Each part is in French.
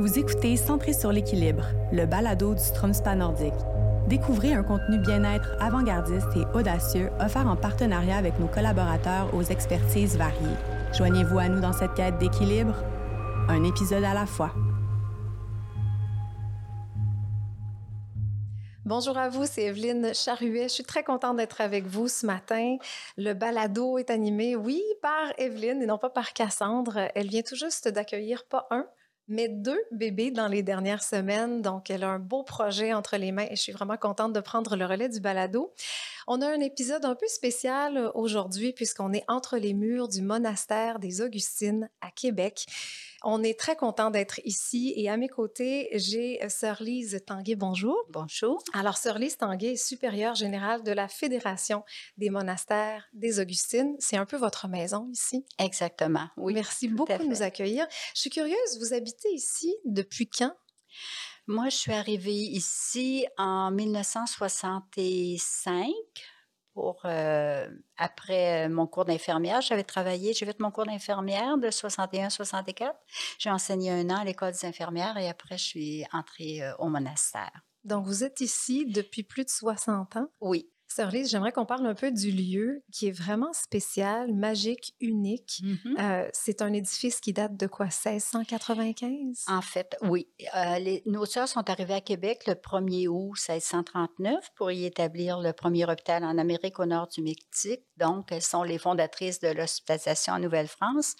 Vous écoutez Centré sur l'équilibre, le balado du Stromspa nordique. Découvrez un contenu bien-être avant-gardiste et audacieux offert en partenariat avec nos collaborateurs aux expertises variées. Joignez-vous à nous dans cette quête d'équilibre, un épisode à la fois. Bonjour à vous, c'est Evelyne Charuet. Je suis très contente d'être avec vous ce matin. Le balado est animé, oui, par Evelyne et non pas par Cassandre. Elle vient tout juste d'accueillir pas un, mais deux bébés dans les dernières semaines. Donc, elle a un beau projet entre les mains et je suis vraiment contente de prendre le relais du balado. On a un épisode un peu spécial aujourd'hui puisqu'on est entre les murs du monastère des Augustines à Québec. On est très content d'être ici et à mes côtés, j'ai euh, Sœur Lise Tanguay. Bonjour. Bonjour. Alors, Sœur Lise Tanguay est supérieure générale de la Fédération des monastères des Augustines. C'est un peu votre maison ici. Exactement, oui. Merci beaucoup de nous accueillir. Je suis curieuse, vous habitez ici depuis quand? Moi, je suis arrivée ici en 1965 pour euh, après euh, mon cours d'infirmière. J'avais travaillé, j'ai fait mon cours d'infirmière de 61-64. J'ai enseigné un an à l'école des infirmières et après je suis entrée euh, au monastère. Donc vous êtes ici depuis plus de 60 ans? Oui. Sœur Lise, j'aimerais qu'on parle un peu du lieu qui est vraiment spécial, magique, unique. Mm-hmm. Euh, c'est un édifice qui date de quoi, 1695? En fait, oui. Euh, les, nos sœurs sont arrivées à Québec le 1er août 1639 pour y établir le premier hôpital en Amérique au nord du Mexique. Donc, elles sont les fondatrices de l'hospitalisation en Nouvelle-France.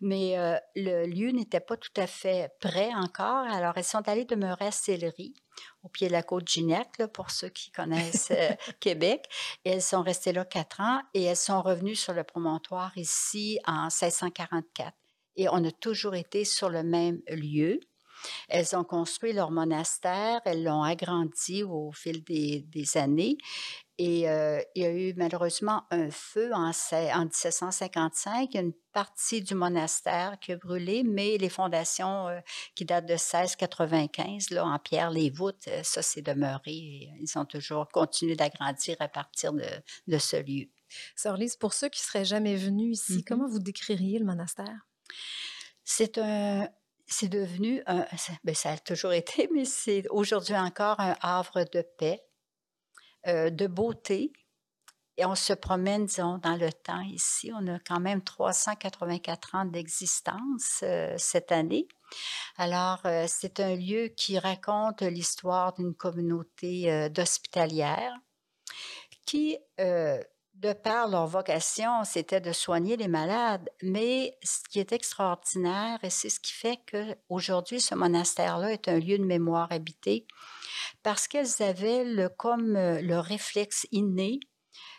Mais euh, le lieu n'était pas tout à fait prêt encore. Alors, elles sont allées demeurer à Sillery au pied de la côte Gignac, là, pour ceux qui connaissent euh, Québec. Et elles sont restées là quatre ans et elles sont revenues sur le promontoire ici en 1644. Et on a toujours été sur le même lieu. Elles ont construit leur monastère, elles l'ont agrandi au fil des, des années. Et euh, il y a eu malheureusement un feu en, en 1755. Il y a une partie du monastère qui a brûlé, mais les fondations euh, qui datent de 1695, là, en pierre, les voûtes, euh, ça s'est demeuré. Et ils ont toujours continué d'agrandir à partir de, de ce lieu. Sœur Lise, pour ceux qui seraient jamais venus ici, Mhm. comment vous décririez le monastère? C'est un, c'est devenu un, ça- ben, ça a toujours été, mais c'est aujourd'hui encore un havre de paix, euh, de beauté. Et on se promène, disons, dans le temps ici. On a quand même 384 ans d'existence euh, cette année. Alors, euh, c'est un lieu qui raconte l'histoire d'une communauté euh, d'hospitalières qui, euh, de par leur vocation, c'était de soigner les malades. Mais ce qui est extraordinaire, et c'est ce qui fait que aujourd'hui ce monastère-là est un lieu de mémoire habité, parce qu'elles avaient le, comme euh, le réflexe inné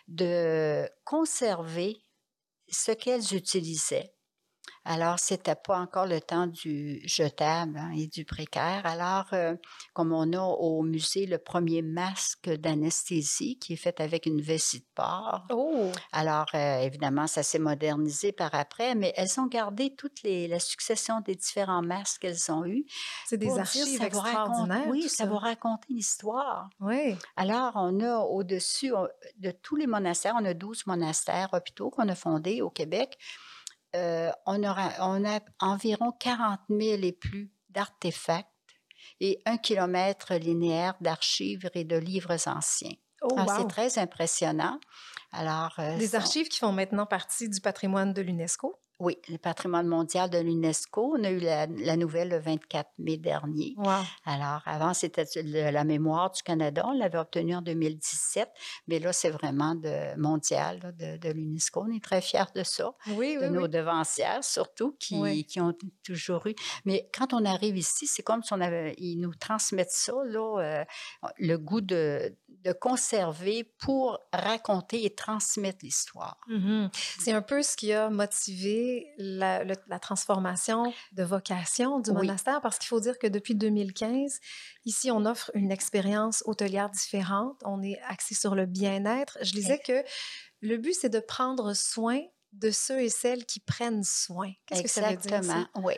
de conserver ce qu'elles utilisaient. Alors, c'était pas encore le temps du jetable hein, et du précaire. Alors, euh, comme on a au musée le premier masque d'anesthésie qui est fait avec une vessie de porc. Oh! Alors, euh, évidemment, ça s'est modernisé par après, mais elles ont gardé toute les, la succession des différents masques qu'elles ont eus. C'est des pour dire, archives ça raconte- extraordinaires. oui, tout ça vous raconte l'histoire. Oui. Alors, on a au-dessus de tous les monastères, on a 12 monastères hôpitaux qu'on a fondés au Québec. Euh, on, aura, on a environ 40 000 et plus d'artefacts et un kilomètre linéaire d'archives et de livres anciens. Oh, Ah, wow. C'est très impressionnant. Alors, euh, Des archives qui font maintenant partie du patrimoine de l'UNESCO? Oui, le patrimoine mondial de l'UNESCO. On a eu la, la nouvelle le 24 mai dernier. Wow. Alors, avant, c'était la mémoire du Canada. On l'avait obtenue en 2017, mais là, c'est vraiment de, mondial là, de, de l'UNESCO. On est très fiers de ça, Oui, de oui, nos oui. devancières surtout, qui, ont toujours eu. Mais quand on arrive ici, c'est comme si on avait, ils nous transmettent ça, là, euh, le goût de, de conserver pour raconter et transmettre l'histoire. Mhm. C'est un peu ce qui a motivé la, le- la transformation de vocation du Oui. monastère, parce qu'il faut dire que depuis 2015, ici, on offre une expérience hôtelière différente. On est axé sur le bien-être. Je disais que le but, c'est de prendre soin de ceux et celles qui prennent soin. Qu'est-ce que ça veut dire? Exactement, oui.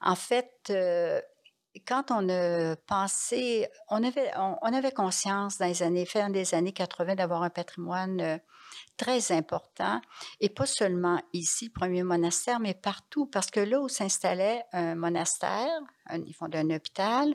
En fait, euh, quand on a pensé, on avait, on, avait conscience dans les années, fin des années 80 d'avoir un patrimoine euh, très important, et pas seulement ici, premier monastère, mais partout, parce que là où s'installait un monastère, ils font un hôpital,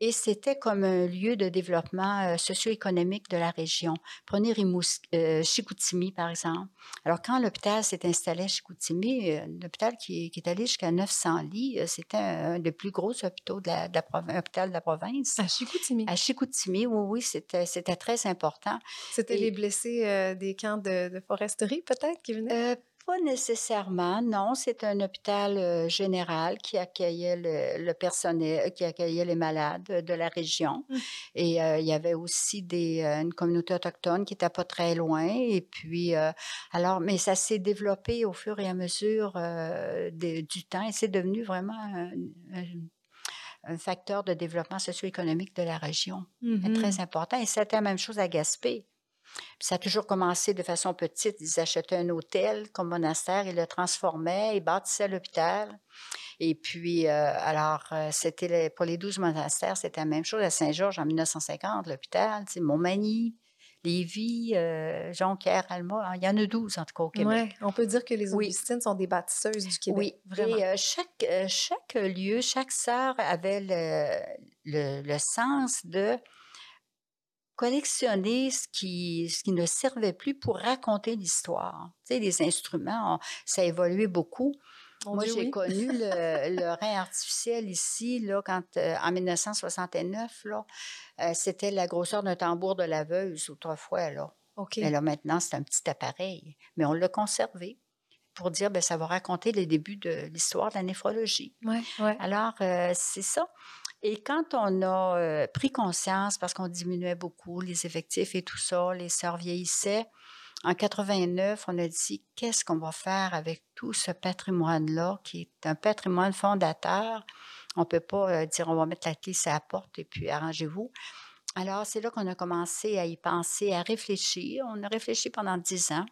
et c'était comme un lieu de développement euh, socio-économique de la région. Prenez Rimous, euh, Chicoutimi, par exemple. Alors, quand l'hôpital s'est installé à Chicoutimi, euh, l'hôpital qui, est allé jusqu'à 900 lits, c'était un, des plus gros hôpitaux de la, de de la province. À Chicoutimi? À Chicoutimi, oui, oui, c'était, c'était très important. C'était les blessés des camps de, de foresterie, peut-être, qui venaient? Pas nécessairement, non. C'est un hôpital euh, général qui accueillait le, personnel, qui accueillait les malades de la région. Mmh. Et euh, il y avait aussi des, euh, une communauté autochtone qui n'était pas très loin. Et puis, alors, mais ça s'est développé au fur et à mesure du temps et c'est devenu vraiment un, facteur de développement socio-économique de la région. Mmh très important. Et c'était la même chose à Gaspé ça a toujours commencé de façon petite. Ils achetaient un hôtel comme monastère, ils le transformaient, ils bâtissaient l'hôpital. Et puis, euh, alors, euh, c'était pour les douze monastères, c'était la même chose. À Saint-Georges, en 1950, l'hôpital, Montmagny, Lévis, euh, Jonquière, Alma, il y en a douze en tout cas au Québec. Oui, on peut dire que les Augustines sont des bâtisseuses du Québec. Oui, vraiment. Et chaque, chaque lieu, chaque sœur avait le, le sens de collectionner ce qui, ce qui ne servait plus pour raconter l'histoire. Tu sais, les instruments, ça a évolué beaucoup. Moi, j'ai connu le, rein artificiel ici, là, quand, euh, en 1969, là, euh, c'était la grosseur d'un tambour de laveuse autrefois. Là. Mais là, maintenant, c'est un petit appareil. Mais on l'a conservé pour dire, ben, ça va raconter les débuts de l'histoire de la néphrologie. Ouais, ouais. Alors, euh, c'est ça. Et quand on a euh, pris conscience, parce qu'on diminuait beaucoup les effectifs et tout ça, les sœurs vieillissaient, en 89, on a dit qu'est-ce qu'on va faire avec tout ce patrimoine-là, qui est un patrimoine fondateur? On ne peut pas euh, dire on va mettre la clé sur la porte et puis arrangez-vous. Alors, c'est là qu'on a commencé à y penser, à réfléchir. On a réfléchi pendant dix ans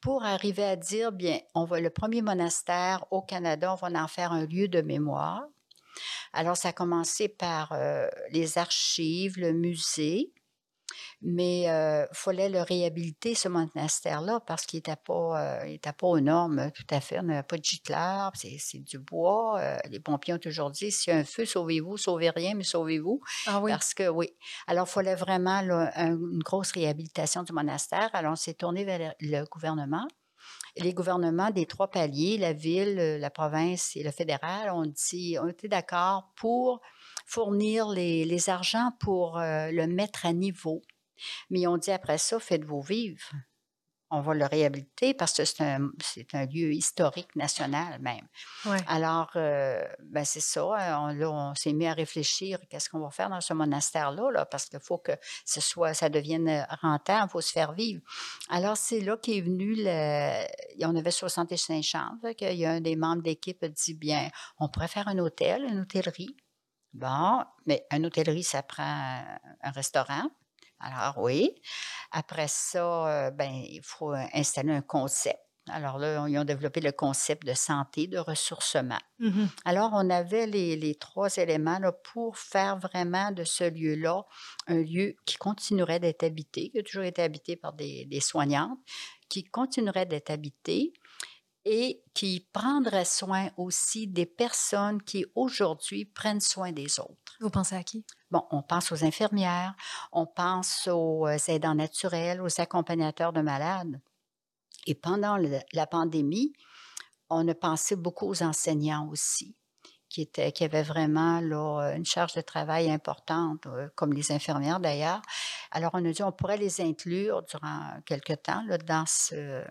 pour arriver à dire, bien, on va le premier monastère au Canada, on va en faire un lieu de mémoire. Alors, ça a commencé par euh, les archives, le musée, mais il euh, fallait le réhabiliter, ce monastère-là, parce qu'il n'était pas, euh, pas aux normes tout à fait. On n'avait pas de gicleur, c'est du bois. les pompiers ont toujours dit, s'il y a un feu, sauvez-vous, sauvez rien, mais sauvez-vous. Ah oui. Parce que, oui. Alors, il fallait vraiment une grosse réhabilitation du monastère. Alors, on s'est tourné vers le gouvernement les gouvernements des trois paliers, la ville, euh, la province et le fédéral, ont été d'accord pour fournir les, argents pour euh, le mettre à niveau. Mais ont dit après ça, faites-vous vivre on va le réhabiliter parce que c'est un, un, lieu historique national même. Alors, euh, ben c'est ça. Hein, on, on s'est mis à réfléchir qu'est-ce qu'on va faire dans ce monastère-là, là, parce qu'il faut que ce soit, ça devienne rentable, il faut se faire vivre. Alors, c'est là qu'est venu le. On avait 65 chambres. Il y a un des membres d'équipe qui dit bien, on pourrait faire un hôtel, une hôtellerie. Bon, mais une hôtellerie, ça prend un restaurant. Alors oui. Après ça, ben, il faut installer un concept. Alors là, ils ont développé le concept de santé, de ressourcement. Mmh Alors, on avait les, trois éléments pour faire vraiment de ce lieu-là un lieu qui continuerait d'être habité, qui a toujours été habité par des, des soignantes, qui continuerait d'être habité et qui prendrait soin aussi des personnes qui aujourd'hui prennent soin des autres. Vous pensez à qui? Bon, on pense aux infirmières, on pense aux euh, aidants naturels, aux accompagnateurs de malades. Et pendant la pandémie, on a pensé beaucoup aux enseignants aussi, qui, étaient, qui avaient vraiment là, une charge de travail importante, euh, comme les infirmières d'ailleurs. Alors, on a dit on pourrait les inclure durant quelque temps là, dans ce,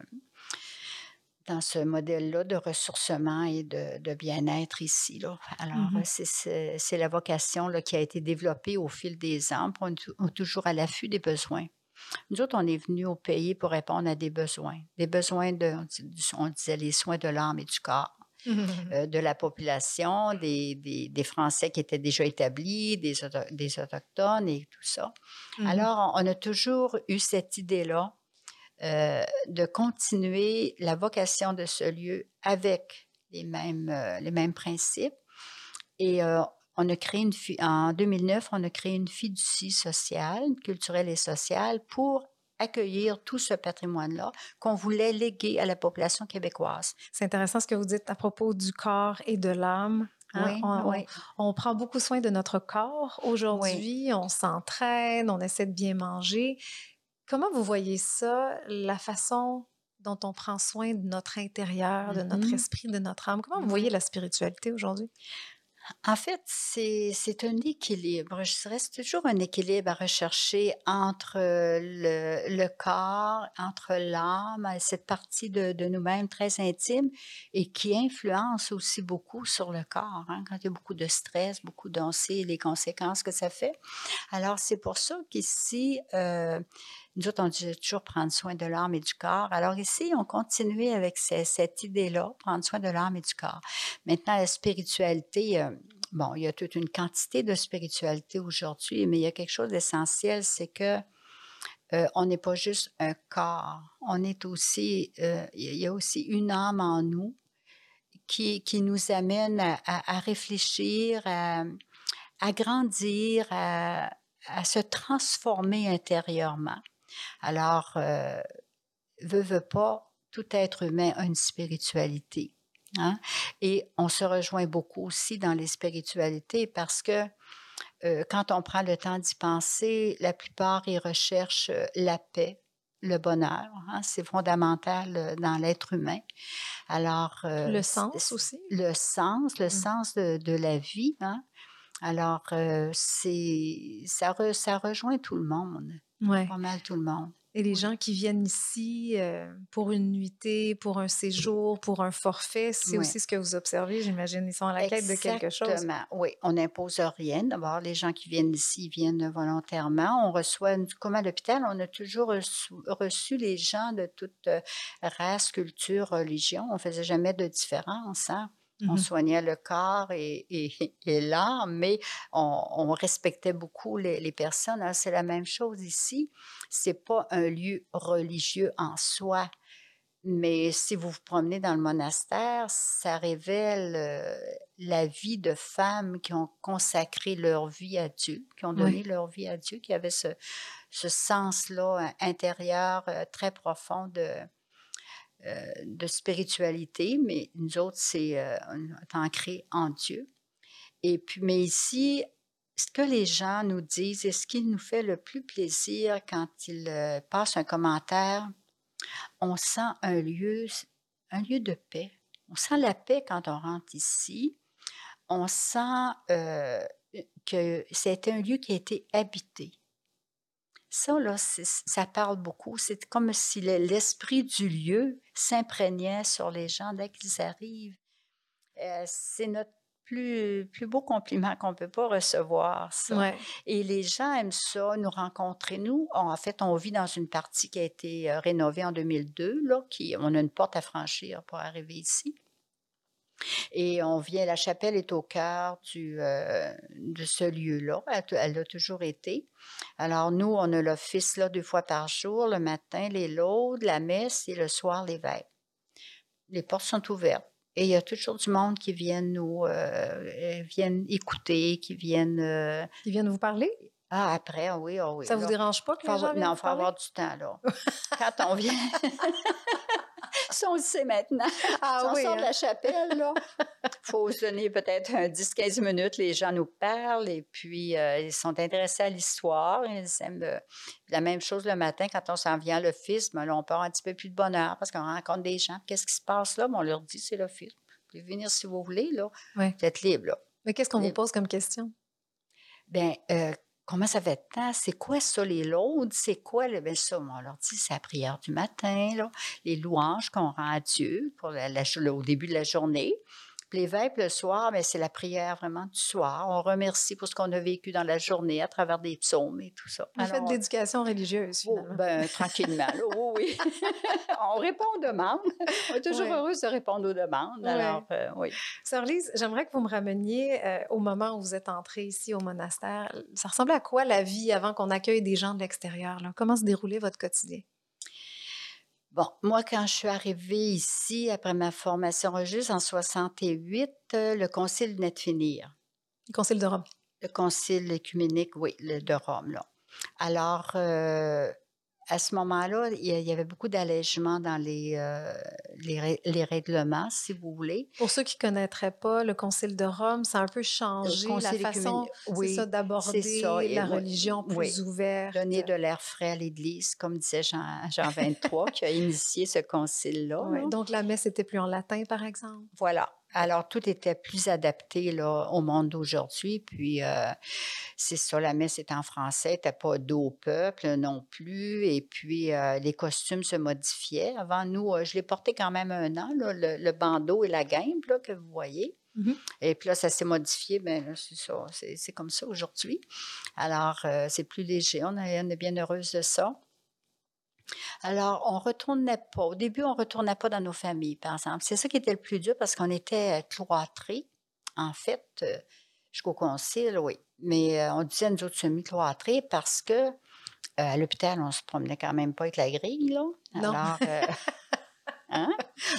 dans ce modèle-là de ressourcement et de, bien-être ici. Là. Alors, mmh c'est la vocation là, qui a été développée au fil des ans. On est toujours à l'affût des besoins. Nous autres, on est venus au pays pour répondre à des besoins. Des besoins de, on disait, les soins de l'âme et du corps. Euh, de la population, des, des, Français qui étaient déjà établis, des, des Autochtones et tout ça. Mmh Alors, on a toujours eu cette idée-là euh, de continuer la vocation de ce lieu avec les mêmes, euh, les mêmes principes Et on a créé une, en 2009, on a créé une fiducie sociale, culturelle et sociale pour accueillir tout ce patrimoine-là qu'on voulait léguer à la population québécoise. C'est intéressant ce que vous dites à propos du corps et de l'âme. Hein. on, on, prend beaucoup soin de notre corps aujourd'hui, on s'entraîne, on essaie de bien manger. Comment vous voyez ça, la façon dont on prend soin de notre intérieur, de notre mm-hmm. esprit, de notre âme? Comment vous voyez la spiritualité aujourd'hui? En fait, c'est un équilibre. Je dirais c'est toujours un équilibre à rechercher entre le, corps, entre l'âme, cette partie de, nous-mêmes très intime et qui influence aussi beaucoup sur le corps. Hein, quand il y a beaucoup de stress, beaucoup d'anxiété, les conséquences que ça fait. Alors, c'est pour ça qu'ici, euh, nous autres, on dit toujours prendre soin de l'âme et du corps. Alors ici, on continue avec cette idée-là, prendre soin de l'âme et du corps. Maintenant, la spiritualité, euh, bon, il y a toute une quantité de spiritualité aujourd'hui, mais il y a quelque chose d'essentiel, c'est que euh, on n'est pas juste un corps, on est aussi, euh, il y a aussi une âme en nous qui, nous amène à, réfléchir, à, grandir, à se transformer intérieurement. Alors, euh, veut, veut pas, tout être humain a une spiritualité. Hein? Et on se rejoint beaucoup aussi dans les spiritualités parce que euh, quand on prend le temps d'y penser, la plupart ils recherchent euh, la paix, le bonheur. Hein? C'est fondamental euh, dans l'être humain. Alors le sens aussi. Le sens, le mmh. sens de, de, la vie. Hein? Alors c'est ça, ça rejoint tout le monde. Ouais. Pas mal tout le monde. Et les gens qui viennent ici euh, pour une nuitée, pour un séjour, pour un forfait, c'est aussi ce que vous observez, j'imagine. Ils sont à la quête de quelque chose. Exactement, oui. On n'impose rien. D'abord, les gens qui viennent ici viennent volontairement. On reçoit, comme à l'hôpital, on a toujours reçu, les gens de toute euh, race, culture, religion. On ne faisait jamais de différence. Hein? On mmh soignait le corps et, et, l'âme, mais on, respectait beaucoup les, personnes. Hein. C'est la même chose ici. C'est pas un lieu religieux en soi, mais si vous vous promenez dans le monastère, ça révèle euh, la vie de femmes qui ont consacré leur vie à Dieu, qui ont donné leur vie à Dieu, qui avaient ce, ce sens-là intérieur euh, très profond de euh, de spiritualité, mais nous autres, c'est euh, ancré en Dieu. Et puis, mais ici, ce que les gens nous disent et ce qui nous fait le plus plaisir quand ils euh, passent un commentaire, on sent un lieu, un lieu de paix. On sent la paix quand on rentre ici. On sent que c'est un lieu qui a été habité. Ça, là, ça parle beaucoup. C'est comme si l'esprit du lieu s'imprégnait sur les gens dès qu'ils arrivent. Euh, c'est notre plus, plus beau compliment qu'on ne peut pas recevoir, ça. Et les gens aiment ça, nous rencontrer. Nous, en fait, on vit dans une partie qui a été euh, rénovée en 2002, là, qui, on a une porte à franchir pour arriver ici. Et on vient, la chapelle est au cœur du, euh, de ce lieu-là. Elle, a toujours été. Alors, nous, on a l'office là deux fois par jour, le matin, les laudes, la messe et le soir, les veilles. Les portes sont ouvertes. Et il y a toujours du monde qui viennent nous euh, viennent écouter, qui viennent. Euh, qui viennent vous parler? Ah, après, oui, oh oui. Ça ne vous dérange pas que les gens Non, il faut avoir du temps, là. Quand on vient. Ça, on le sait maintenant. Ah on sort de la hein? chapelle, là. Il faut se donner peut-être 10-15 minutes. Les gens nous parlent et puis euh, ils sont intéressés à l'histoire. Ils aiment euh, la même chose le matin quand on s'en vient à l'office. Mais là, on part un petit peu plus de bonheur parce qu'on rencontre des gens. Qu'est-ce qui se passe là? on leur dit c'est l'office. Vous pouvez venir si vous voulez, là. Vous êtes libre, là. Mais qu'est-ce qu'on vous pose comme question? Bien, euh, Comment ça fait de temps? C'est quoi ça, les laudes? C'est quoi le. Ben ça, on leur dit, c'est la prière du matin, les louanges qu'on rend à Dieu pour au début de la journée. Les vêpres le soir, mais c'est la prière vraiment du soir. On remercie pour ce qu'on a vécu dans la journée à travers des psaumes et tout ça. Vous faites de l'éducation religieuse, oh, ben, tranquillement, oui, oui. on répond aux demandes. On est toujours heureux de répondre aux demandes. Alors, euh, oui. Sœur Lise, j'aimerais que vous me rameniez euh, au moment où vous êtes entrée ici au monastère. Ça ressemblait à quoi la vie avant qu'on accueille des gens de l'extérieur? Comment se déroulait votre quotidien? Bon, moi, quand je suis arrivée ici, après ma formation religieuse en 68, euh, le concile venait de finir. Le concile de Rome. Le concile écuménique, oui, le, de Rome, là. Alors, euh, à ce moment-là, il y avait beaucoup d'allègements dans les, euh, les, les, règlements, si vous voulez. Pour ceux qui ne connaîtraient pas, le Concile de Rome, ça a un peu changé la façon oui, d'aborder la religion plus ouverte. Donner de l'air frais à l'Église, comme disait Jean, Jean 23, qui a initié ce concile-là. donc, la messe était plus en latin, par exemple. Voilà. Alors, tout était plus adapté là, au monde d'aujourd'hui. Puis, euh, c'est ça, la messe était en français, n'était pas dos au peuple non plus. Et puis, euh, les costumes se modifiaient. Avant, nous, euh, je l'ai porté quand même un an, le, bandeau et la guimpe là, que vous voyez. Mmh et puis là, ça s'est modifié, mais ben c'est ça, c'est comme ça aujourd'hui. Alors, c'est plus léger, on est bien heureuse de ça. Alors, on retournait pas. Au début, on retournait pas dans nos familles, par exemple. C'est ça qui était le plus dur parce qu'on était cloîtrés. En fait, euh, jusqu'au concile, oui. Mais euh, on disait nous autres semi-cloîtrés parce que euh, à l'hôpital, on se promenait quand même pas avec la grille, là. Non. Alors, Hein?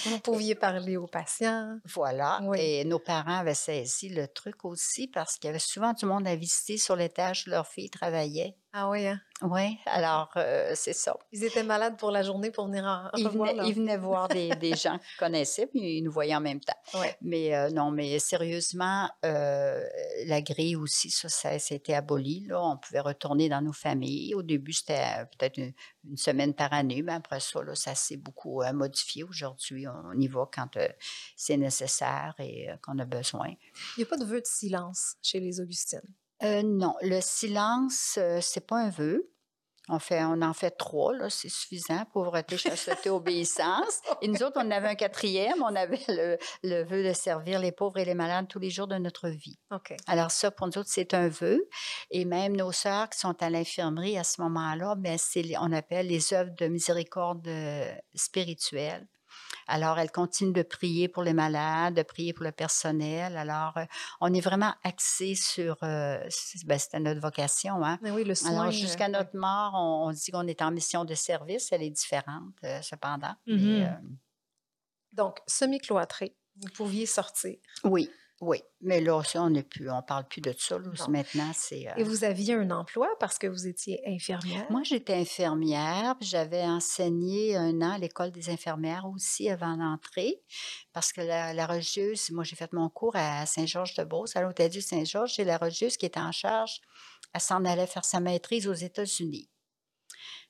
Vous pouviez parler aux patients. Voilà. Et nos parents avaient saisi le truc aussi parce qu'il y avait souvent du monde à visiter sur l'étage où leur fille travaillait. Ah oui, hein? Oui, alors euh, c'est ça. Ils étaient malades pour la journée pour venir en, ils, venaient, ils venaient, voir des, gens qu'ils connaissaient, puis ils nous voyaient en même temps. Ouais. Mais euh, non, mais sérieusement, euh, la grille aussi, ça, ça, a été aboli. Là. On pouvait retourner dans nos familles. Au début, c'était peut-être une, semaine par année, mais après ça, là, ça s'est beaucoup modifié. Aujourd'hui, on y va quand c'est nécessaire et qu'on a besoin. Il n'y a pas de vœu de silence chez les Augustines? Euh, non, le silence, euh, c'est pas un vœu. On, fait, on en fait trois, là, c'est suffisant. Pauvreté, chasteté, obéissance. Et nous autres, on avait un quatrième. On avait le, le, vœu de servir les pauvres et les malades tous les jours de notre vie. OK. Alors ça, pour nous autres, c'est un vœu. Et même nos sœurs qui sont à l'infirmerie à ce moment-là, ben, c'est, on appelle les œuvres de miséricorde euh, spirituelle. Alors, elle continue de prier pour les malades, de prier pour le personnel. Alors, euh, on est vraiment axé sur, euh, ben, c'était notre vocation. Hein? oui, le soin. Alors, jusqu'à notre mort, on, dit qu'on est en mission de service. Elle est différente, euh, cependant. Mm-hmm. Donc, semi-cloîtré, vous pouviez sortir. Oui. Oui, mais là, on n'est plus, on parle plus de ça. Maintenant, c'est. Et vous aviez un emploi parce que vous étiez infirmière? Moi, j'étais infirmière. J'avais enseigné un an à l'école des infirmières aussi avant d'entrer parce que la, religieuse, moi, j'ai fait mon cours à Saint-Georges-de-Beauce, à l'Hôtel du Saint-Georges. Et la religieuse qui était en charge, elle s'en allait faire sa maîtrise aux États-Unis.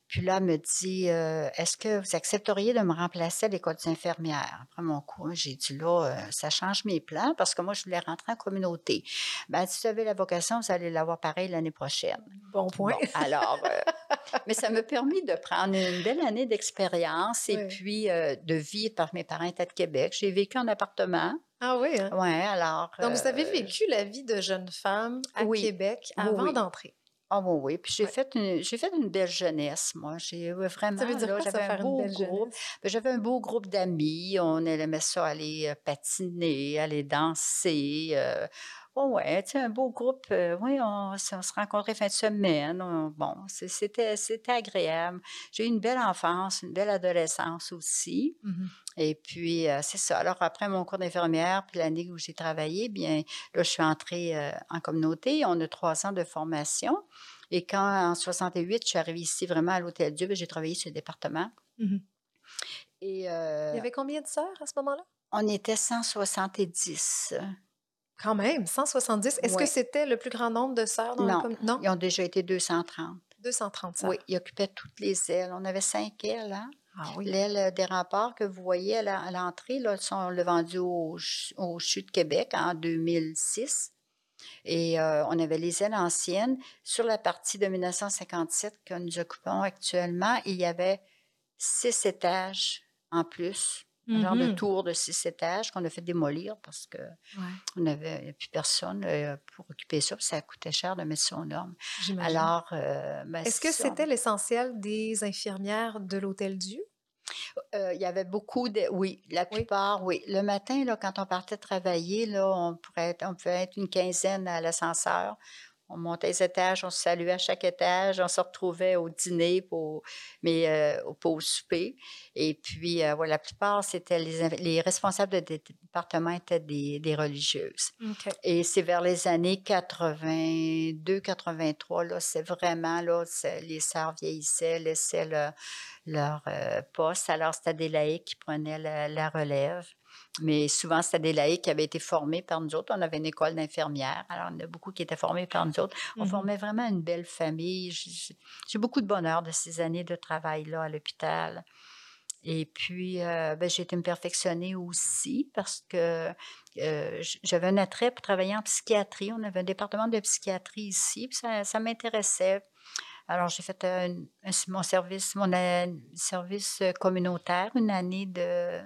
Puis là, elle me dit euh, Est-ce que vous accepteriez de me remplacer à l'école des infirmières? Après mon cours, j'ai dit là, euh, ça change mes plans parce que moi, je voulais rentrer en communauté. Ben, si vous avez la vocation, vous allez l'avoir pareil l'année prochaine. Bon point. alors, euh, mais ça m'a permis de prendre une belle année d'expérience et puis de vivre par mes parents étaient de Québec. J'ai vécu en appartement. Ah oui? Hein? Oui, alors. Donc, vous avez vécu la vie de jeune femme à Québec avant d'entrer. Ah oui, oui. Puis j'ai fait une j'ai fait une belle jeunesse, moi. J'ai vraiment ça veut dire j'avais un beau groupe. Ben, j'avais un beau groupe d'amis. On aimait ça aller euh, patiner, aller danser. Euh, Oh ouais, tu sais, un beau groupe. Euh, oui, on, on, se rencontrait fin de semaine. bon, c'était, c'était agréable. J'ai eu une belle enfance, une belle adolescence aussi. Mmh Et puis, c'est ça. Alors, après mon cours d'infirmière, puis l'année où j'ai travaillé, bien, là, je suis entrée en communauté. On a trois ans de formation. Et quand, en 68, je suis arrivée ici vraiment à l'Hôtel Dieu, ben, j'ai travaillé sur le département. Mmh Et, Il y avait combien de sœurs à ce moment-là? On était 170. Quand même, 170. Est-ce que c'était le plus grand nombre de sœurs dans non. la Non, ils ont déjà été 230. 230 sœurs. Oui, ils occupaient toutes les ailes. On avait cinq ailes, hein? Ah oui. L'aile des remparts que vous voyez à l'entrée, là, on l'a vendu au, au CHU de Québec en 2006. Et euh, on avait les ailes anciennes. Sur la partie de 1957 que nous occupons actuellement, il y avait six étages en plus. Un genre de mmh tour de six étages qu'on a fait démolir parce que on n'avait plus personne euh, pour occuper ça. ça coûtait cher de mettre ça aux normes. Alors, euh, ben, est-ce que c'était l'essentiel des infirmières de l'Hôtel Dieu? il y avait beaucoup de. Oui, la plupart, oui. Le matin, là, quand on partait travailler, là, on, pourrait être, on pouvait être une quinzaine à l'ascenseur On montait les étages, on se saluait à chaque étage, on se retrouvait au dîner, pour, mais euh, au souper. Et puis, euh, la plupart, c'était les, les responsables des départements étaient des, des religieuses. Et c'est vers les années 82, 83, là, c'est vraiment, là, les sœurs vieillissaient, laissaient leur euh, poste. Alors, c'était des laïcs qui prenaient la relève. Mais souvent, c'était des laïcs qui avaient été formés par nous autres. On avait une école d'infirmières. Alors, il y en a beaucoup qui étaient formés par nous autres. On mmh formait vraiment une belle famille. J'ai beaucoup de bonheur de ces années de travail-là à l'hôpital. Et puis, euh, ben, j'ai été me perfectionner aussi parce que euh, j'avais un attrait pour travailler en psychiatrie. On avait un département de psychiatrie ici, puis ça, ça m'intéressait. Alors, j'ai fait mon service, mon service communautaire, une année de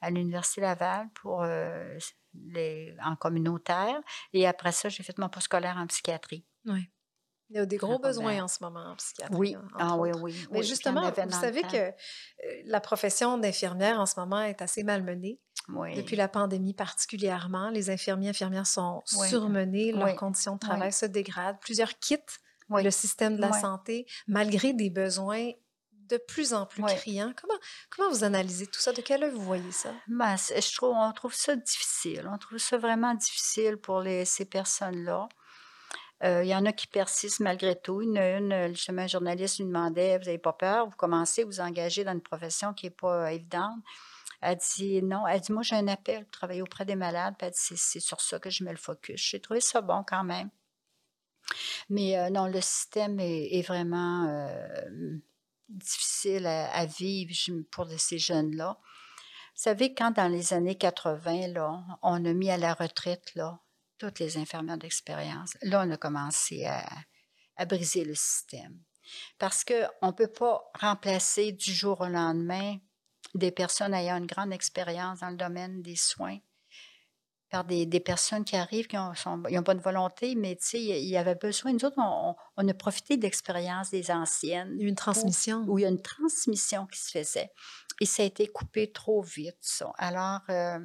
à l'Université Laval pour, euh, les, en communautaire. Et après ça, j'ai fait mon scolaire en psychiatrie. Oui. Il y a des gros besoins en ce moment en psychiatrie. Oui, ah, oui, oui. Mais justement, vous savez que euh, la profession d'infirmière en ce moment est assez malmenée. Oui. Depuis la pandémie particulièrement, les infirmiers infirmières sont surmenés, leurs conditions de travail se dégradent. Plusieurs quittent le système de la santé malgré des besoins de plus en plus criant. Comment, comment vous analysez tout ça? De quel œil vous voyez ça? Ben, je trouve, on trouve ça difficile. On trouve ça vraiment difficile pour les, ces personnes-là. Euh, il y en a qui persistent malgré tout. Une, une justement, un journaliste lui demandait Vous n'avez pas peur? Vous commencez à vous engager dans une profession qui n'est pas évidente. Elle dit non. Elle dit Moi, j'ai un appel pour travailler auprès des malades. Puis elle dit C'est sur ça que je mets le focus. J'ai trouvé ça bon quand même. Mais euh, non, le système est, vraiment euh, difficile à, vivre pour ces jeunes-là. Vous savez, quand dans les années 80, là, on a mis à la retraite là, toutes les infirmières d'expérience, là, on a commencé à, à briser le système. Parce qu'on ne peut pas remplacer du jour au lendemain des personnes ayant une grande expérience dans le domaine des soins par des, des, personnes qui arrivent, qui n'ont pas de volonté, mais tu sais, il y avait besoin. Nous autres, on, on a profité de l'expérience des anciennes. Une transmission. Où, il y a une transmission qui se faisait. Et ça a été coupé trop vite, ça. Alors, euh,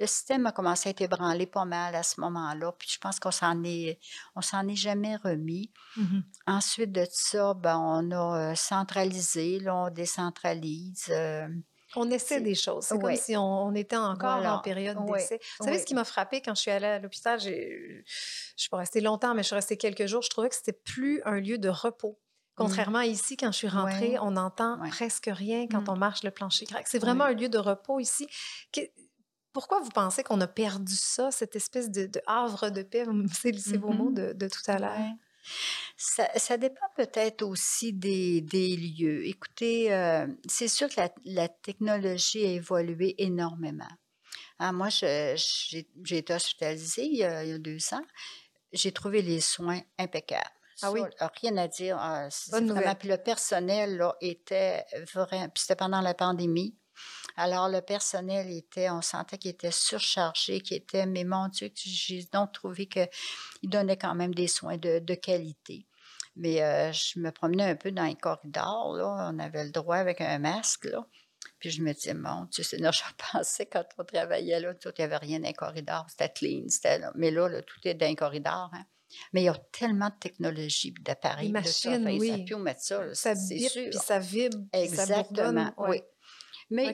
le système a commencé à être ébranlé pas mal à ce moment-là. Puis je pense qu'on s'en est, on s'en est jamais remis. Mm-hmm. Ensuite de ça, ben, on a euh, centralisé, là, on décentralise. Euh, on essaie des choses. C'est comme si on, était encore en période d'essai. Vous savez, ce qui m'a frappé quand je suis allée à l'hôpital, je ne suis pas restée longtemps, mais je suis restée quelques jours, je trouvais que c'était plus un lieu de repos. Mmh. Contrairement à ici, quand je suis rentrée, on n'entend presque rien quand mmh. on marche le plancher grec. C'est vraiment un lieu de repos ici. Pourquoi vous pensez qu'on a perdu ça, cette espèce de, havre de paix, c'est vos mots mmh de, tout à l'heure? Ça, dépend peut-être aussi des, lieux. Écoutez, euh, c'est sûr que la, technologie a évolué énormément. Ah, moi, j'ai été hospitalisée il y, a, deux ans. J'ai trouvé les soins impeccables. Ah oui? rien à dire. Ah, vraiment, puis le personnel là, était vraiment... Puis c'était pendant la pandémie. Alors, le personnel était, on sentait qu'il était surchargé, qu'il était, mais mon Dieu, j'ai donc trouvé qu'il donnait quand même des soins de, qualité. Mais euh, je me promenais un peu dans les corridors, là. On avait le droit avec un masque, là. Puis je me disais, mon Dieu, c'est je pensais quand on travaillait là, tout, il n'y avait rien dans les corridors, c'était clean, c'était là. Mais là, tout est dans les corridors. Hein. Mais il y a tellement de technologies, d'appareils, de ça, oui. ça, mettre ça, ça bip, puis ça vibre, Exactement, ça oui. Mais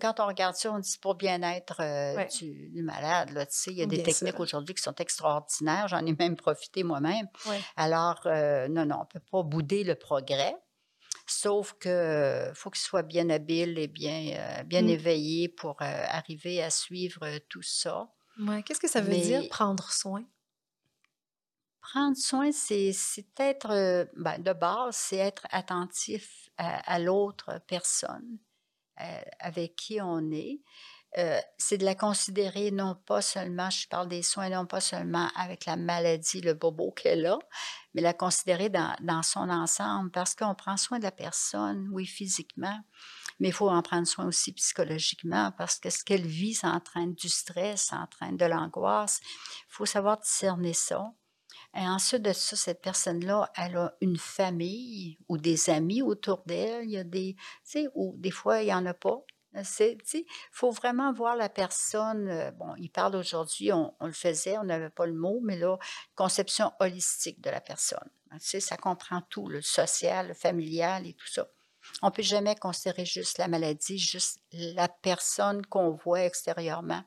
quand on regarde ça, on dit pour bien-être euh, du, malade. Là, il y a des techniques aujourd'hui qui sont extraordinaires. J'en ai même profité moi-même. Alors, euh, non, non, on ne peut pas bouder le progrès. Sauf que faut qu'il soit bien habile et bien, euh, bien mmh. éveillé pour arriver à suivre tout ça. Qu'est-ce que ça veut dire prendre soin? Prendre soin, c'est être, ben, de base, c'est être attentif à l'autre personne. Euh, avec qui on est. Euh, c'est de la considérer non pas seulement, je parle des soins, non pas seulement avec la maladie, le bobo qu'elle a, mais la considérer dans, dans son ensemble parce qu'on prend soin de la personne, oui, physiquement, mais il faut en prendre soin aussi psychologiquement parce que ce qu'elle vit, ça entraîne du stress, ça entraîne de l'angoisse. Il faut savoir discerner ça. Et ensuite de ça, cette personne-là, elle a une famille ou des amis autour d'elle. Il y a des, tu sais, ou des fois, il n'y en a pas. C'est, il faut vraiment voir la personne. euh, bon, il parle aujourd'hui, on, le faisait, on n'avait pas le mot, mais là, conception holistique de la personne. Tu sais, ça comprend tout, le social, le familial et tout ça. On peut jamais considérer juste la maladie, juste la personne qu'on voit extérieurement.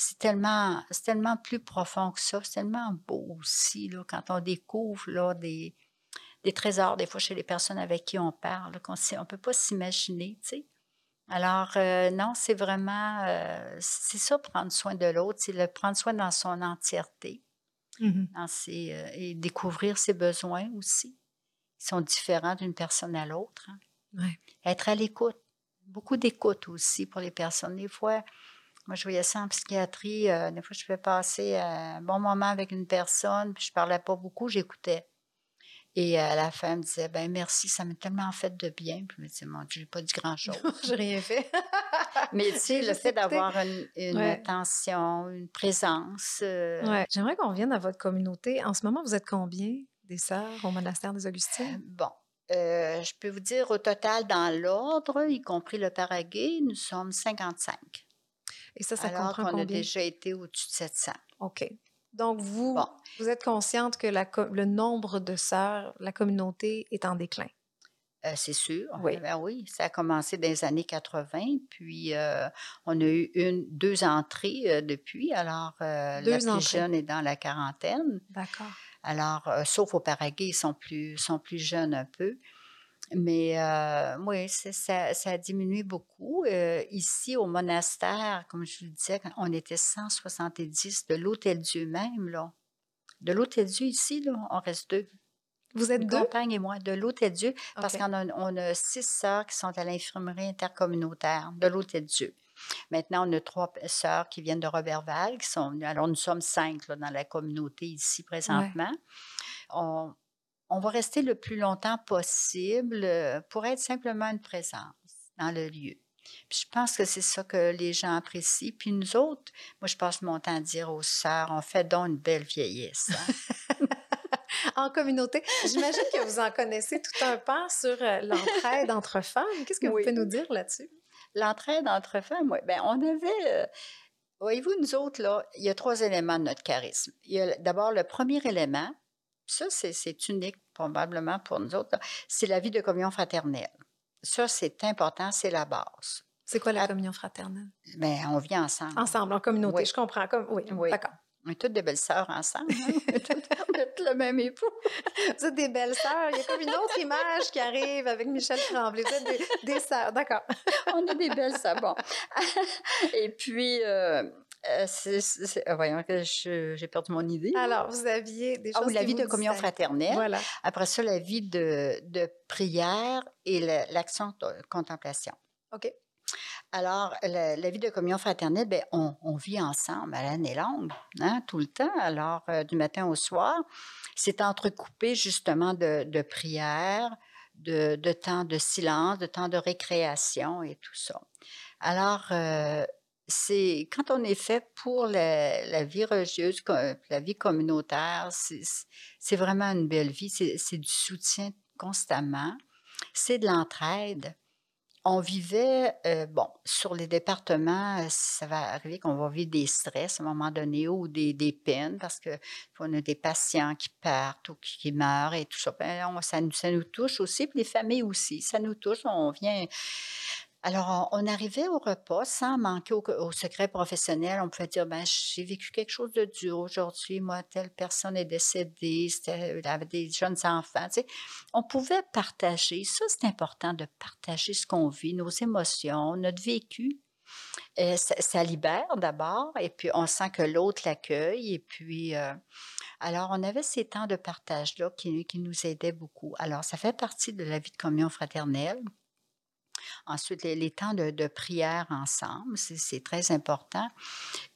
C'est tellement, plus profond que ça. C'est tellement beau aussi, là, quand on découvre là, des, des trésors, des fois, chez les personnes avec qui on parle, qu'on ne peut pas s'imaginer, tu sais. Alors, euh, non, c'est vraiment, euh, c'est ça, prendre soin de l'autre, c'est le prendre soin dans son entièreté, dans ses, euh, et découvrir ses besoins aussi. Ils sont différents d'une personne à l'autre. hein. Ouais. Être à l'écoute, beaucoup d'écoute aussi pour les personnes. Des fois, moi, je voyais ça en psychiatrie, euh, des fois, je fais passer un bon moment avec une personne, puis je parlais pas beaucoup, j'écoutais. Et à la fin, elle me disait, ben merci, ça m'a tellement fait de bien. Puis je me disais, mon Dieu, j'ai pas dit grand-chose. J'ai rien fait. Mais tu sais, le fait d'avoir une, une Ouais. attention, une présence. euh, Ouais. J'aimerais qu'on revienne à votre communauté. En ce moment, vous êtes combien des sœurs au monastère des euh, Augustines? bon, euh, je peux vous dire au total, dans l'ordre, y compris le Paraguay, nous sommes 55. Et ça, ça alors comprend qu'on a déjà été au-dessus de 700. OK. Donc, vous, Bon. vous êtes consciente que la le nombre de sœurs, la communauté est en déclin? Euh, c'est sûr. Oui. Ben oui, ça a commencé dans les années 80, puis euh, on a eu une, deux entrées euh, depuis. Alors, la plus entrées. jeune est dans la quarantaine. D'accord. Alors, sauf au Paraguay, ils sont plus, sont plus jeunes un peu. Mais euh, oui, ça, ça a diminué beaucoup. Euh, ici, au monastère, comme je vous le disais, on était 170 de l'Hôtel-Dieu même, là. De l'Hôtel-Dieu ici, là, on reste deux. Vous êtes Une deux? compagne et moi, de l'Hôtel-Dieu, parce qu'on a, on a six sœurs qui sont à l'infirmerie intercommunautaire de l'Hôtel-Dieu. Maintenant, on a trois sœurs qui viennent de Roberval, qui sont venues. Alors, nous sommes cinq là, dans la communauté ici présentement. On, on va rester le plus longtemps possible euh, pour être simplement une présence dans le lieu. Puis je pense que c'est ça que les gens apprécient. Puis nous autres, moi, je passe mon temps à dire aux sœurs, on fait donc une belle vieillesse. hein. En communauté. J'imagine que vous en connaissez tout un pan sur euh, l'entraide entre femmes. Qu'est-ce que Oui. vous pouvez nous dire là-dessus? L'entraide entre femmes, oui. Ben, on avait. euh, Voyez-vous, nous autres, là, il y a trois éléments de notre charisme. Il y a d'abord le premier élément, ça, c'est, unique probablement pour nous autres, c'est la vie de communion fraternelle. Ça, c'est important, c'est la base. C'est quoi la Ah. communion fraternelle? Ben, on vit ensemble. Ensemble, en communauté, Oui. je comprends. Comme... Oui, Oui. d'accord. On est toutes des belles sœurs ensemble. hein? On est toutes- est le même époux. Vous êtes des belles sœurs. Il y a comme une autre image qui arrive avec Michel Tremblay. Vous êtes des, des sœurs, d'accord. on a des belles sœurs. Bon. Et puis, euh, euh, c'est- c'est- c'est- euh, voyons, que je- j'ai perdu mon idée. Alors, vous aviez des Ah choses oui, la vie de communion fraternelle. Voilà. Après ça, la vie de, de prière et le- l'action de contemplation. OK. Alors, la, la vie de communion fraternelle, ben, on, on vit ensemble à l'année longue, hein, tout le temps. Alors, euh, du matin au soir, c'est entrecoupé justement de, de prière, de, de temps de silence, de temps de récréation et tout ça. Alors, euh, c'est quand on est fait pour la, vie religieuse, co- la vie communautaire, c'est vraiment une belle vie. C'est du soutien constamment. C'est de l'entraide. On vivait, euh, bon, sur les départements, euh, ça va arriver qu'on va vivre des stress à un moment donné ou des, peines parce que on a des patients qui partent ou qui, meurent et tout ça. Ben, ça, nous, ça nous touche aussi, puis les familles aussi, ça nous touche. On vient. Alors, on, arrivait au repas sans manquer au, secret professionnel. On pouvait dire, ben, j'ai vécu quelque chose de dur aujourd'hui. Moi, telle personne est décédée. C'était, avait des jeunes enfants. On pouvait partager. Ça, c'est important de partager ce qu'on vit, nos émotions, notre vécu. Euh, ça, libère d'abord, et puis on sent que l'autre l'accueille. Et puis, euh, alors, on avait ces temps de partage-là qui, qui nous aidaient beaucoup. Alors, ça fait partie de la vie de communion fraternelle. Ensuite, les, temps de, prière ensemble, c'est très important.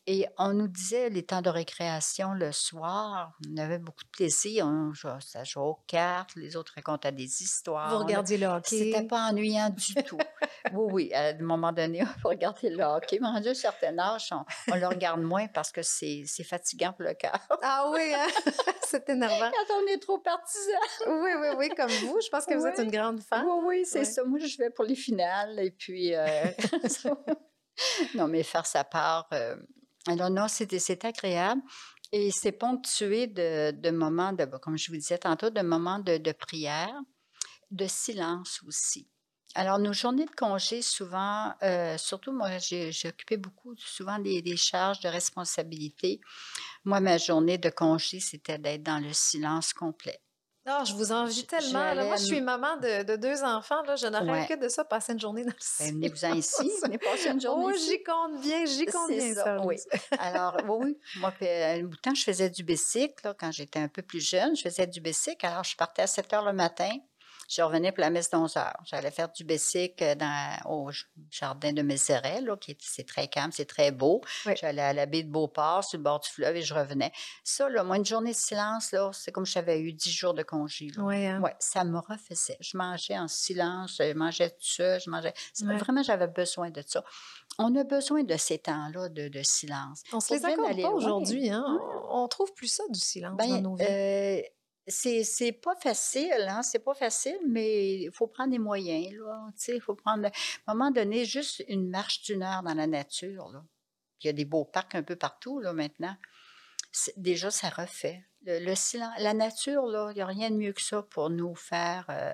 Et on nous disait les temps de récréation le soir, on avait beaucoup de plaisir. On, ça jouait aux cartes, les autres racontaient des histoires. Vous regardiez le hockey? C'était pas ennuyant du tout. oui, oui, à un moment donné, on regarder le hockey. Mais rendu à un certain âge, on, le regarde moins parce que c'est fatigant pour le cœur. ah oui, hein? c'est énervant. Quand on est trop partisan. oui, oui, oui, comme vous. Je pense que vous êtes une grande fan. Oui, oui, c'est ça. Moi, je vais pour les finales et puis. Euh, non, mais faire sa part. Euh, alors non, c'était agréable. Et c'est ponctué de, moments, de, comme je vous disais tantôt, de moments de, prière, de silence aussi. Alors, nos journées de congé, souvent, euh, surtout moi, j'ai occupé beaucoup, souvent des, charges de responsabilité. Moi, ma journée de congé, c'était d'être dans le silence complet. Ah, je vous envie tellement. moi, je suis maman de, deux enfants. Là. Je n'aurais que de ça, passer une journée dans le ben, Venez-vous-en ici. Venez passer une journée oh, j'y compte bien, j'y compte bien, ça. oui. Alors, oui, moi, un bout de temps, je faisais du bicycle. quand j'étais un peu plus jeune, je faisais du bicycle. Alors, je partais à 7 heures le matin. Je revenais pour la messe d'11 heures. J'allais faire du bessic euh, dans, au jardin de Mézeray, là, qui c'est très calme, c'est très beau. J'allais à la baie de Beauport, sur le bord du fleuve, et je revenais. Ça, là, moi, une journée de silence, là, c'est comme si j'avais eu 10 jours de congé. Oui, hein? ouais, ça me refaisait. Je mangeais en silence, je mangeais tout ça, je mangeais... Vraiment, j'avais besoin de ça. On a besoin de ces temps-là de, de silence. On se les accorde pas aujourd'hui, hein? On trouve plus ça, du silence dans ben, nos vies. Euh, c'est pas facile, hein? C'est pas facile, mais il faut prendre des moyens, là. Il faut prendre, à un moment donné, juste une marche d'une heure dans la nature, là. Il y a des beaux parcs un peu partout, là, maintenant. Déjà, ça refait. Le, silence, la nature, là, il n'y a rien de mieux que ça pour nous faire euh,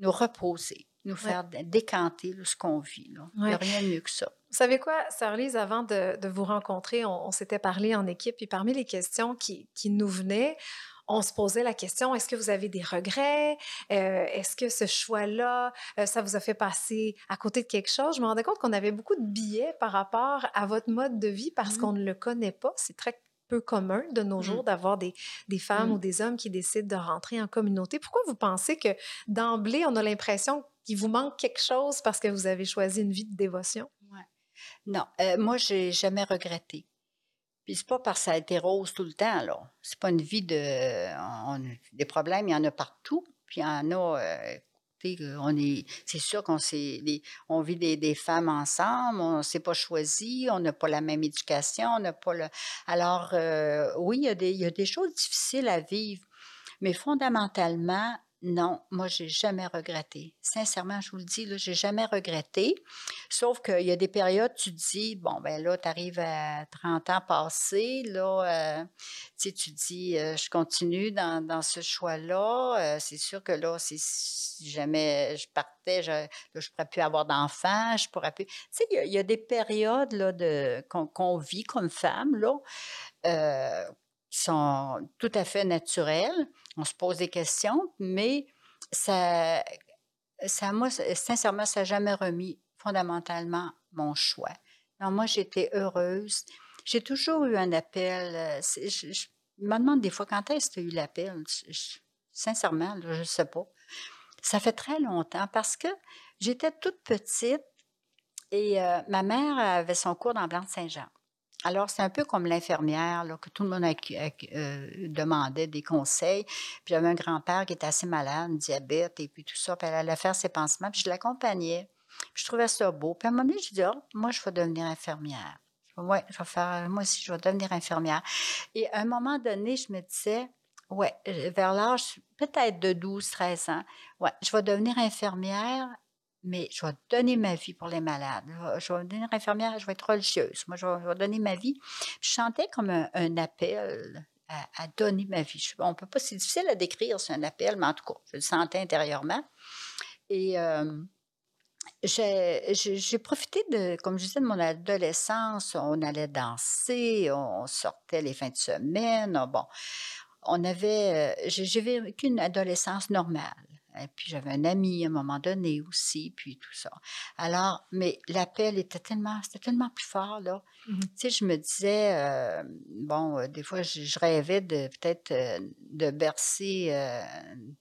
nous reposer, nous faire décanter ce qu'on vit. Il n'y a rien de mieux que ça. Vous savez quoi, Sarlise, avant de, vous rencontrer, on, s'était parlé en équipe, et parmi les questions qui, qui nous venaient, on se posait la question, est-ce que vous avez des regrets? Euh, est-ce que ce choix-là, euh, ça vous a fait passer à côté de quelque chose? Je me rendais compte qu'on avait beaucoup de billets par rapport à votre mode de vie parce mmh. qu'on ne le connaît pas. C'est très peu commun de nos mmh. jours d'avoir des, femmes ou mmh. des hommes qui décident de rentrer en communauté. Pourquoi vous pensez que d'emblée, on a l'impression qu'il vous manque quelque chose parce que vous avez choisi une vie de dévotion? Non, euh, moi, j'ai jamais regretté. Puis c'est pas parce que ça a été rose tout le temps, là. C'est pas une vie de. des problèmes, il y en a partout. Puis il y en a. Euh, on est, c'est sûr qu'on on vit des, des, femmes ensemble, on ne s'est pas choisi, on n'a pas la même éducation, on n'a pas le. Alors, euh, oui, il y, a des, il y a des choses difficiles à vivre, mais fondamentalement, non, moi, j'ai jamais regretté. Sincèrement, je vous le dis, là, j'ai jamais regretté. Sauf qu'il y a des périodes, tu dis, bon, ben là, tu arrives à 30 ans passés, là, euh, tu dis, euh, je continue dans, ce choix-là. Euh, c'est sûr que là, si jamais je partais, je ne pourrais plus avoir d'enfants, je pourrais plus. Tu sais, il y, a des périodes là, de, qu'on, vit comme femme, là, sont tout à fait naturelles on se pose des questions, mais ça, ça moi, sincèrement, ça n'a jamais remis fondamentalement mon choix. Non, moi, j'étais heureuse. J'ai toujours eu un appel. Euh, je, me demande des fois quand est-ce que tu as eu l'appel? Sincèrement, je ne sais pas. Ça fait très longtemps parce que j'étais toute petite et euh, ma mère avait son cours dans Blanc-Saint-Jean. Alors, c'est un peu comme l'infirmière, que tout le monde euh, demandait des conseils. Puis j'avais un grand-père qui était assez malade, diabète, et puis tout ça. Puis elle allait faire ses pansements, puis je l'accompagnais. Puis je trouvais ça beau. Puis à un moment donné, je dis, oh, moi, je vais devenir infirmière. Oui, je vais faire, moi aussi, je vais devenir infirmière. Et à un moment donné, je me disais, ouais, vers l'âge peut-être de 12, 13 ans, ouais, je vais devenir infirmière mais je vais donner ma vie pour les malades. Je vais devenir infirmière, je vais être religieuse. Moi, je vais, donner ma vie. Je chantais comme un, appel à, donner ma vie. on peut pas, c'est difficile à décrire, c'est un appel, mais en tout cas, je le sentais intérieurement. Et euh, j'ai profité de, comme je disais, de mon adolescence. On allait danser, on sortait les fins de semaine. Bon, on avait, euh, j'ai vécu une adolescence normale Et puis j'avais un ami à un moment donné aussi, puis tout ça. Alors, mais l'appel était tellement, c'était tellement plus fort, là. Mhm. Tu sais, je me disais, euh, bon, euh, des fois, je, je rêvais de peut-être euh, de bercer,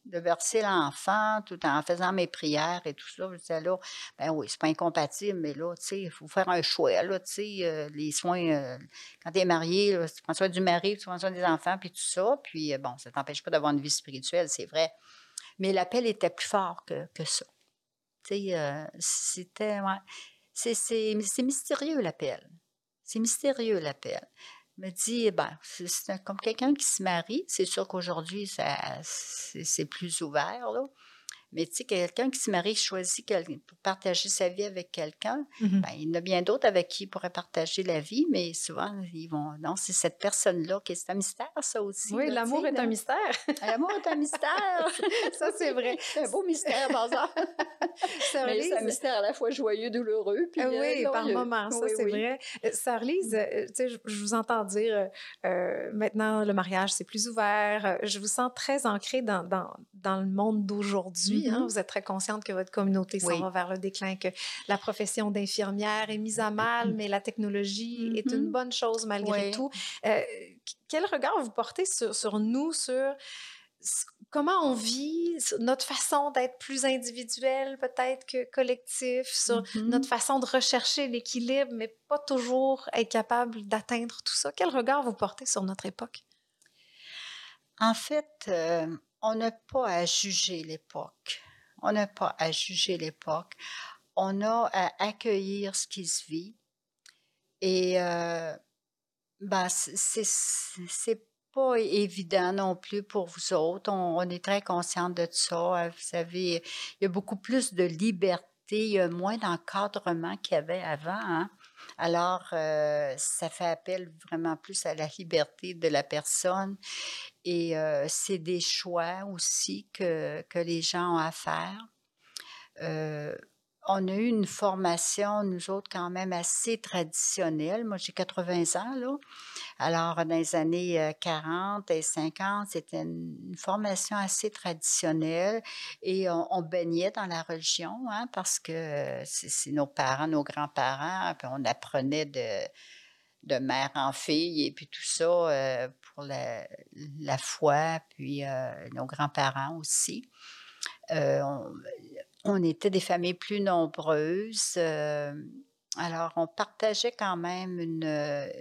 de bercer l'enfant tout en faisant mes prières et tout ça. Je disais là, ben oui, c'est pas incompatible, mais là, tu sais, il faut faire un choix, là, tu sais, les soins, quand tu es marié, là, tu prends soin du mari, tu prends soin des enfants, puis tout ça. Puis, bon, ça t'empêche pas d'avoir une vie spirituelle, c'est vrai. Mais l'appel était plus fort que, que ça. Euh, c'était. ouais. C'est, mystérieux l'appel. C'est mystérieux l'appel. Me dis, ben, c'est, comme quelqu'un qui se marie. C'est sûr qu'aujourd'hui, c'est, plus ouvert. Mais tu sais, quelqu'un qui se marie, choisit pour partager sa vie avec quelqu'un, Mhm. ben, il y en a bien d'autres avec qui il pourrait partager la vie, mais souvent, ils vont. Non, c'est cette personne-là qui est un mystère, ça aussi. Oui, l'amour est un mystère. L'amour est un mystère. Ça, c'est vrai. C'est un beau mystère, par exemple. C'est un mystère à la fois joyeux, douloureux. Puis, Ah euh, oui, par glorieux. moments, ça Oui, c'est oui. vrai. Euh, Sœur Lise, euh, tu sais, je, je vous entends dire euh, euh, maintenant le mariage c'est plus ouvert. Euh, Je vous sens très ancrée dans, dans, dans le monde d'aujourd'hui. Hein. Mhm. Vous êtes très consciente que votre communauté s'en Oui. va vers le déclin, que la profession d'infirmière est mise à mal, mais la technologie est une Mhm. bonne chose malgré Oui. tout. Euh, quel regard vous portez sur, sur nous, sur comment on vit, notre façon d'être plus individuel peut-être que collectif, sur notre façon de rechercher l'équilibre, mais pas toujours être capable d'atteindre tout ça? Quel regard vous portez sur notre époque? En fait, euh, on n'a pas à juger l'époque. On n'a pas à juger l'époque. On a à accueillir ce qui se vit. Et euh, ben, c'est- pas évident non plus pour vous autres. On, est très consciente de ça. Euh, Vous savez, il y a beaucoup plus de liberté, il y a moins d'encadrement qu'il y avait avant. hein. Alors, euh, ça fait appel vraiment plus à la liberté de la personne. Et euh, c'est des choix aussi que, que les gens ont à faire. Euh, on a eu une formation, nous autres, quand même assez traditionnelle. Moi, j'ai 80 ans, là. Alors, dans les années euh, 40 et 50, c'était une, formation assez traditionnelle et on, baignait dans la religion, hein, parce que c'est c'est nos parents, nos grands-parents, puis on apprenait de, de mère en fille et puis tout ça euh, pour la, la foi, puis euh, nos grands-parents aussi. Euh, on était des familles plus nombreuses. euh, alors, on partageait quand même une,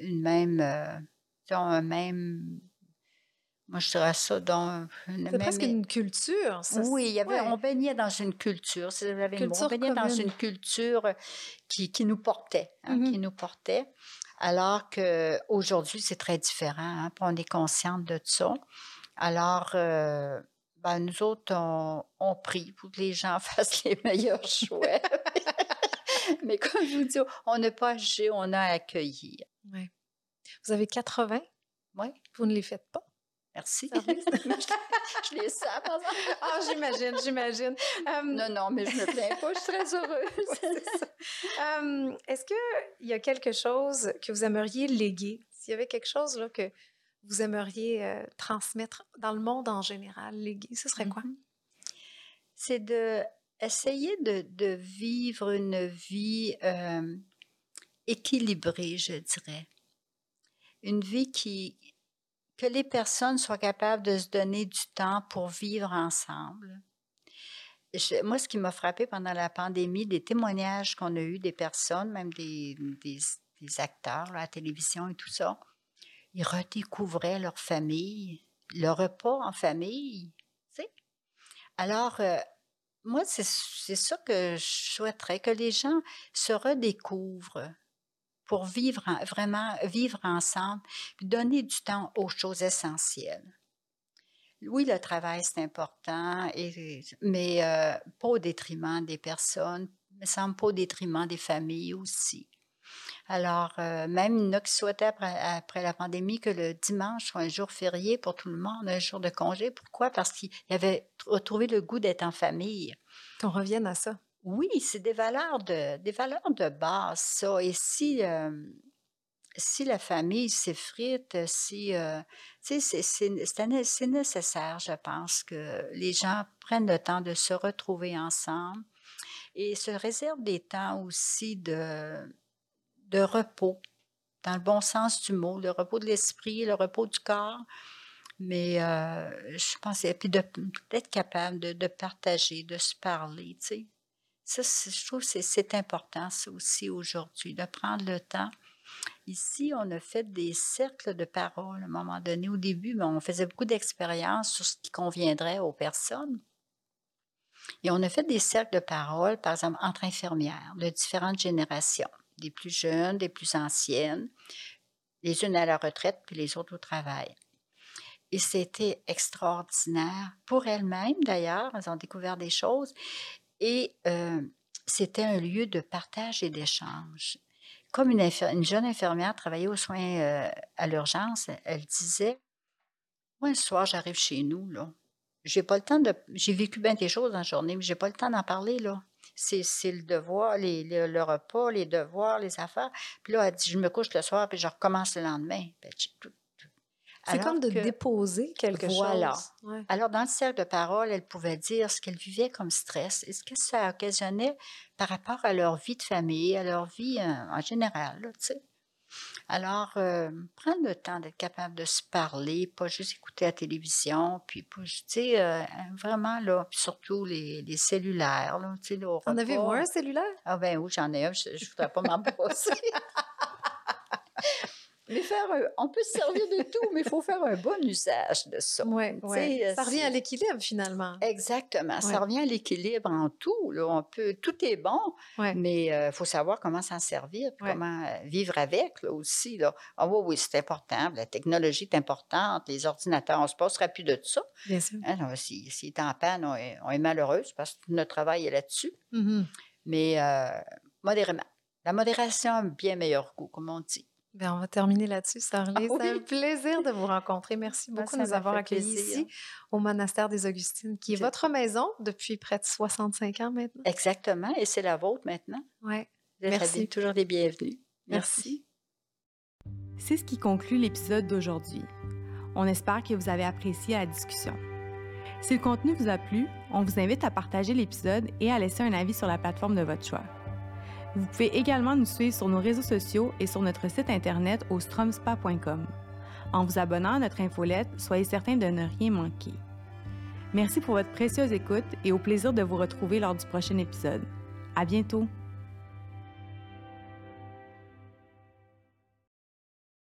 une même, euh, un même, moi je dirais ça, dans une C'est presque même- une culture. ça, oui, il y avait, ouais. on baignait dans une culture, vous avez on baignait dans une culture qui, qui nous portait, hein, Mhm. qui nous portait, alors qu'aujourd'hui, c'est très différent, hein, on est consciente de ça. Alors, euh, ben, nous autres, on, on prie pour que les gens fassent les meilleurs choix. Mais comme je vous dis, on n'a pas à juger, on a à accueillir. Ouais. Vous avez 80, Oui, vous ne les faites pas? merci. Je les sens, par exemple. Ah, j'imagine, j'imagine. Non, non, mais je me plains pas, je suis très heureuse. Est-ce qu'il y a quelque chose que vous aimeriez léguer? S'il y avait quelque chose là, que vous aimeriez euh, transmettre dans le monde en général, léguer, ce serait quoi? Mhm. C'est de essayer de, vivre une vie euh, équilibrée, je dirais. Une vie qui que les personnes soient capables de se donner du temps pour vivre ensemble. Moi, ce qui m'a frappé pendant la pandémie, des témoignages qu'on a eus des personnes, même des, acteurs à la télévision et tout ça, ils redécouvraient leur famille, le repas en famille. tu sais. Alors, euh, moi, c'est ça que je souhaiterais, que les gens se redécouvrent pour vivre, en- vraiment vivre ensemble, donner du temps aux choses essentielles. Oui, le travail, c'est important, mais euh, pas au détriment des personnes, me semble pas au détriment des familles aussi. Alors, euh, même il y en a qui souhaitaient après, après la pandémie que le dimanche soit un jour férié pour tout le monde, un jour de congé. Pourquoi? Parce qu'ils avaient retrouvé le goût d'être en famille. Qu'on revienne à ça. Oui, c'est des valeurs de, des valeurs de base, ça. Et si, euh, si la famille s'effrite, si, euh, c'est nécessaire, je pense, que les gens prennent le temps de se retrouver ensemble et se réservent des temps aussi de, de repos, dans le bon sens du mot, le repos de l'esprit, le repos du corps. Mais euh, je pense, et puis d'être capable de, partager, de se parler, tu sais. Ça, je trouve que c'est important, ça aussi, aujourd'hui, de prendre le temps. Ici, on a fait des cercles de parole à un moment donné. Au début, ben, on faisait beaucoup d'expériences sur ce qui conviendrait aux personnes. Et on a fait des cercles de parole, par exemple, entre infirmières de différentes générations, des plus jeunes, des plus anciennes, les unes à la retraite, puis les autres au travail. Et c'était extraordinaire pour elles-mêmes, d'ailleurs. Elles ont découvert des choses. Et euh, c'était un lieu de partage et d'échange. Comme une, une, jeune infirmière travaillait aux soins euh, à l'urgence, elle disait Moi, le soir, j'arrive chez nous, là. J'ai pas le temps de. J'ai vécu bien des choses en journée, mais j'ai pas le temps d'en parler, là. C'est, le devoir, les, le, repas, les devoirs, les affaires. Puis là, elle dit Je me couche le soir, puis je recommence le lendemain. Ben, c'est comme de déposer quelque voilà. chose. Alors, dans le cercle de parole, elle pouvait dire ce qu'elle vivait comme stress et ce que ça occasionnait par rapport à leur vie de famille, à leur vie euh, en général. tu sais. Alors, euh, prendre le temps d'être capable de se parler, pas juste écouter la télévision, puis tu sais, euh, vraiment, là, puis surtout les, les cellulaires, là, tu sais, En avez-vous un cellulaire? Ah ben oui, j'en ai un, je ne voudrais pas m'en passer. Mais faire on peut se servir de tout, mais il faut faire un bon usage de ça. Ouais, ouais. Ça revient à l'équilibre finalement. Exactement. Ça revient à l'équilibre en tout. Là. On peut, tout est bon, mais il euh, faut savoir comment s'en servir, comment euh, vivre avec là, aussi. Là. Ah oui, oui, c'est important. La technologie est importante. Les ordinateurs, on ne se passera plus de ça. Bien sûr. Hein, si, si est en panne, on est, on est malheureuse parce que notre travail est là-dessus. Mm-hmm. Mais euh, modérément. La modération a un bien meilleur goût, comme on dit. Bien, on va terminer là-dessus, Sarly. C'est un plaisir de vous rencontrer. Merci ben, beaucoup de nous avoir accueillis ici au monastère des Augustines, qui est votre maison depuis près de 65 ans maintenant. Exactement, et c'est la vôtre maintenant. Oui. Merci. toujours les bienvenus. Merci. C'est ce qui conclut l'épisode d'aujourd'hui. On espère que vous avez apprécié la discussion. Si le contenu vous a plu, on vous invite à partager l'épisode et à laisser un avis sur la plateforme de votre choix. Vous pouvez également nous suivre sur nos réseaux sociaux et sur notre site internet au stromspa.com. En vous abonnant à notre infolette, soyez certain de ne rien manquer. Merci pour votre précieuse écoute et au plaisir de vous retrouver lors du prochain épisode. À bientôt!